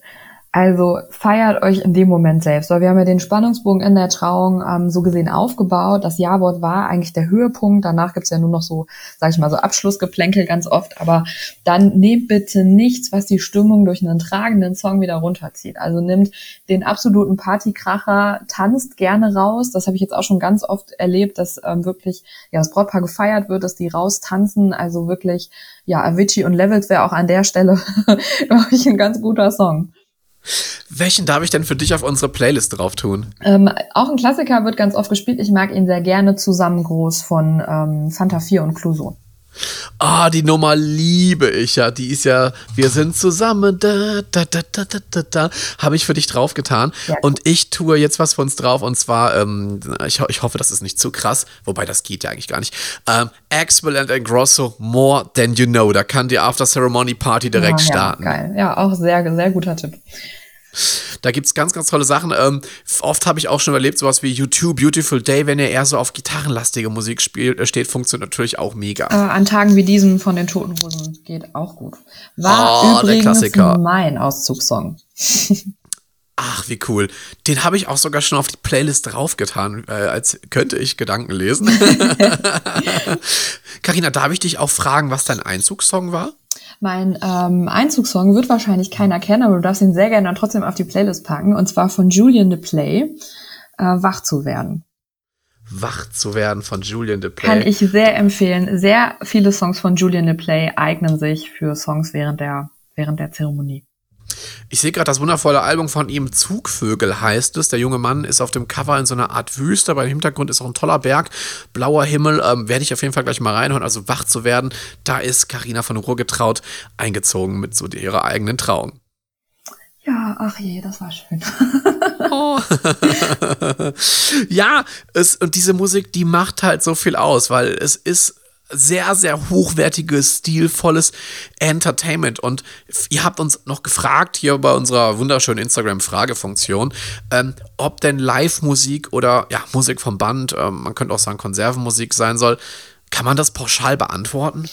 Also feiert euch in dem Moment selbst, weil wir haben ja den Spannungsbogen in der Trauung ähm, so gesehen aufgebaut. Das Ja-Wort war eigentlich der Höhepunkt. Danach gibt's ja nur noch so, sag ich mal, so Abschlussgeplänkel ganz oft. Aber dann nehmt bitte nichts, was die Stimmung durch einen tragenden Song wieder runterzieht. Also nimmt den absoluten Partykracher, tanzt gerne raus. Das habe ich jetzt auch schon ganz oft erlebt, dass ähm, wirklich ja das Brautpaar gefeiert wird, dass die raustanzen. Also wirklich, ja, Avicii und Levels wäre auch an der Stelle, glaube ich, ein ganz guter Song. Welchen darf ich denn für dich auf unsere Playlist drauf tun? Ähm, auch ein Klassiker wird ganz oft gespielt. Ich mag ihn sehr gerne zusammen groß von ähm, Fanta 4 und Cluso. Ah, die Nummer liebe ich ja. Die ist ja, wir sind zusammen, da, da, da, da, da, da, da. Habe ich für dich draufgetan. Ja. Und ich tue jetzt was für uns drauf. Und zwar, ähm, ich, ich hoffe, das ist nicht zu krass. Wobei, das geht ja eigentlich gar nicht. Ähm, Axwell and Grosso, More Than You Know. Da kann die After Ceremony Party direkt ja, starten. Geil. Ja, auch sehr, sehr guter Tipp. Da gibt es ganz, ganz tolle Sachen. Ähm, oft habe ich auch schon erlebt, sowas wie YouTube Beautiful Day, wenn er eher so auf gitarrenlastige Musik spielt, äh, steht, funktioniert natürlich auch mega. Äh, an Tagen wie diesen von den Toten Hosen geht auch gut. War oh, übrigens mein Auszugssong. Ach, wie cool. Den habe ich auch sogar schon auf die Playlist draufgetan, äh, als könnte ich Gedanken lesen. Carina, darf ich dich auch fragen, was dein Einzugssong war? Mein ähm, Einzugssong wird wahrscheinlich keiner kennen, aber du darfst ihn sehr gerne dann trotzdem auf die Playlist packen. Und zwar von Julian de Play, äh, Wach zu werden. Wach zu werden von Julian de Play. Kann ich sehr empfehlen. Sehr viele Songs von Julian de Play eignen sich für Songs während der, während der Zeremonie. Ich sehe gerade das wundervolle Album von ihm, Zugvögel heißt es. Der junge Mann ist auf dem Cover in so einer Art Wüste, aber im Hintergrund ist auch ein toller Berg, blauer Himmel. Ähm, Werde ich auf jeden Fall gleich mal reinhören, also wach zu werden. Da ist Karina von Ruhrgetraut eingezogen mit so ihrer eigenen Trauung. Ja, ach je, das war schön. oh. ja, es, und diese Musik, die macht halt so viel aus, weil es ist sehr, sehr hochwertiges, stilvolles Entertainment. Und ihr habt uns noch gefragt hier bei unserer wunderschönen Instagram-Fragefunktion, ähm, ob denn Live-Musik oder ja, Musik vom Band, ähm, man könnte auch sagen Konservenmusik sein soll. Kann man das pauschal beantworten?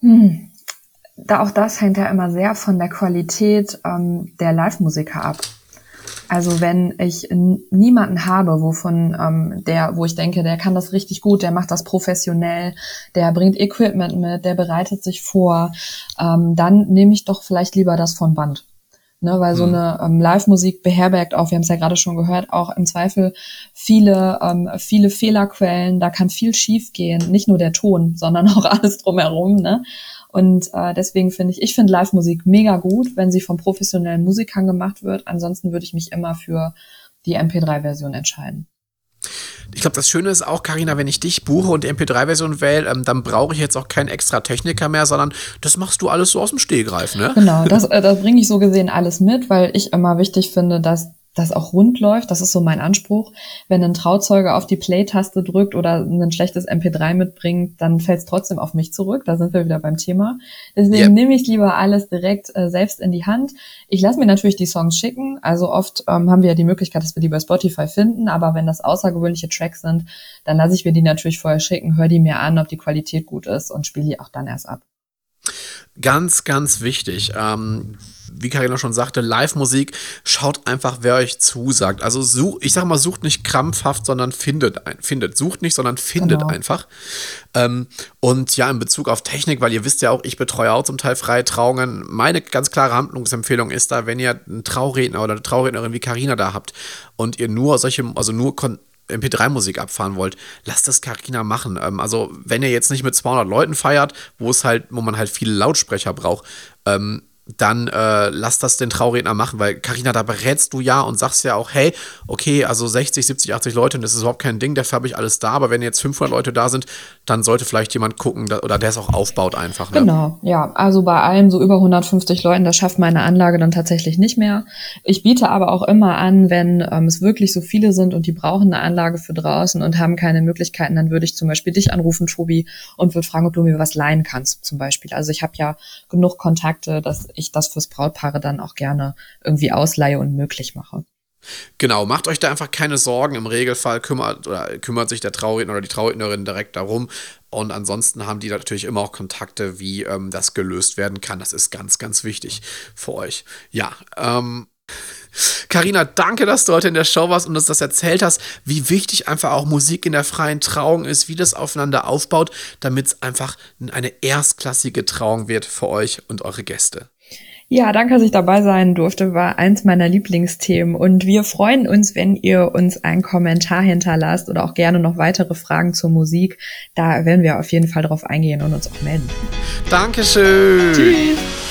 Hm. Da auch das hängt ja immer sehr von der Qualität ähm, der Live-Musiker ab. Also wenn ich niemanden habe, wovon ähm, der, wo ich denke, der kann das richtig gut, der macht das professionell, der bringt Equipment mit, der bereitet sich vor, ähm, dann nehme ich doch vielleicht lieber das von Band. Ne, weil so hm. eine ähm, Live-Musik beherbergt auch, wir haben es ja gerade schon gehört, auch im Zweifel viele, ähm, viele Fehlerquellen, da kann viel schief gehen, nicht nur der Ton, sondern auch alles drumherum. Ne? Und äh, deswegen finde ich, ich finde Live-Musik mega gut, wenn sie von professionellen Musikern gemacht wird. Ansonsten würde ich mich immer für die MP3-Version entscheiden. Ich glaube, das Schöne ist auch, Karina, wenn ich dich buche und die MP3-Version wähle, ähm, dann brauche ich jetzt auch keinen extra Techniker mehr, sondern das machst du alles so aus dem Stehgreif, ne? Genau, das, äh, das bringe ich so gesehen alles mit, weil ich immer wichtig finde, dass das auch rund läuft. Das ist so mein Anspruch. Wenn ein Trauzeuge auf die Play-Taste drückt oder ein schlechtes MP3 mitbringt, dann fällt es trotzdem auf mich zurück. Da sind wir wieder beim Thema. Deswegen yep. nehme ich lieber alles direkt äh, selbst in die Hand. Ich lasse mir natürlich die Songs schicken. Also oft ähm, haben wir ja die Möglichkeit, dass wir die bei Spotify finden. Aber wenn das außergewöhnliche Tracks sind, dann lasse ich mir die natürlich vorher schicken, höre die mir an, ob die Qualität gut ist und spiele die auch dann erst ab. Ganz, ganz wichtig. Ähm, wie Karina schon sagte, Live-Musik, schaut einfach, wer euch zusagt. Also such, ich sag mal, sucht nicht krampfhaft, sondern findet, ein, findet. Sucht nicht, sondern findet genau. einfach. Ähm, und ja, in Bezug auf Technik, weil ihr wisst ja auch, ich betreue auch zum Teil freie Trauungen. Meine ganz klare Handlungsempfehlung ist da, wenn ihr einen Trauredner oder eine Traurednerin wie Karina da habt und ihr nur solche, also nur MP3-Musik abfahren wollt, lasst das Carina machen. Ähm, also, wenn ihr jetzt nicht mit 200 Leuten feiert, wo es halt, wo man halt viele Lautsprecher braucht, ähm, dann äh, lass das den Trauredner machen, weil Karina, da berätst du ja und sagst ja auch, hey, okay, also 60, 70, 80 Leute und das ist überhaupt kein Ding, dafür habe ich alles da, aber wenn jetzt 500 Leute da sind, dann sollte vielleicht jemand gucken oder der es auch aufbaut einfach. Ne? Genau, ja, also bei allem so über 150 Leuten, das schafft meine Anlage dann tatsächlich nicht mehr. Ich biete aber auch immer an, wenn ähm, es wirklich so viele sind und die brauchen eine Anlage für draußen und haben keine Möglichkeiten, dann würde ich zum Beispiel dich anrufen, Tobi, und würde fragen, ob du mir was leihen kannst, zum Beispiel. Also ich habe ja genug Kontakte, dass ich das fürs Brautpaare dann auch gerne irgendwie ausleihe und möglich mache. Genau, macht euch da einfach keine Sorgen. Im Regelfall kümmert, oder kümmert sich der Trauredner oder die Traurednerin direkt darum. Und ansonsten haben die natürlich immer auch Kontakte, wie ähm, das gelöst werden kann. Das ist ganz, ganz wichtig für euch. Ja, ähm. Carina, danke, dass du heute in der Show warst und uns das erzählt hast, wie wichtig einfach auch Musik in der freien Trauung ist, wie das aufeinander aufbaut, damit es einfach eine erstklassige Trauung wird für euch und eure Gäste. Ja, danke, dass ich dabei sein durfte. War eins meiner Lieblingsthemen. Und wir freuen uns, wenn ihr uns einen Kommentar hinterlasst oder auch gerne noch weitere Fragen zur Musik. Da werden wir auf jeden Fall drauf eingehen und uns auch melden. Dankeschön. Tschüss.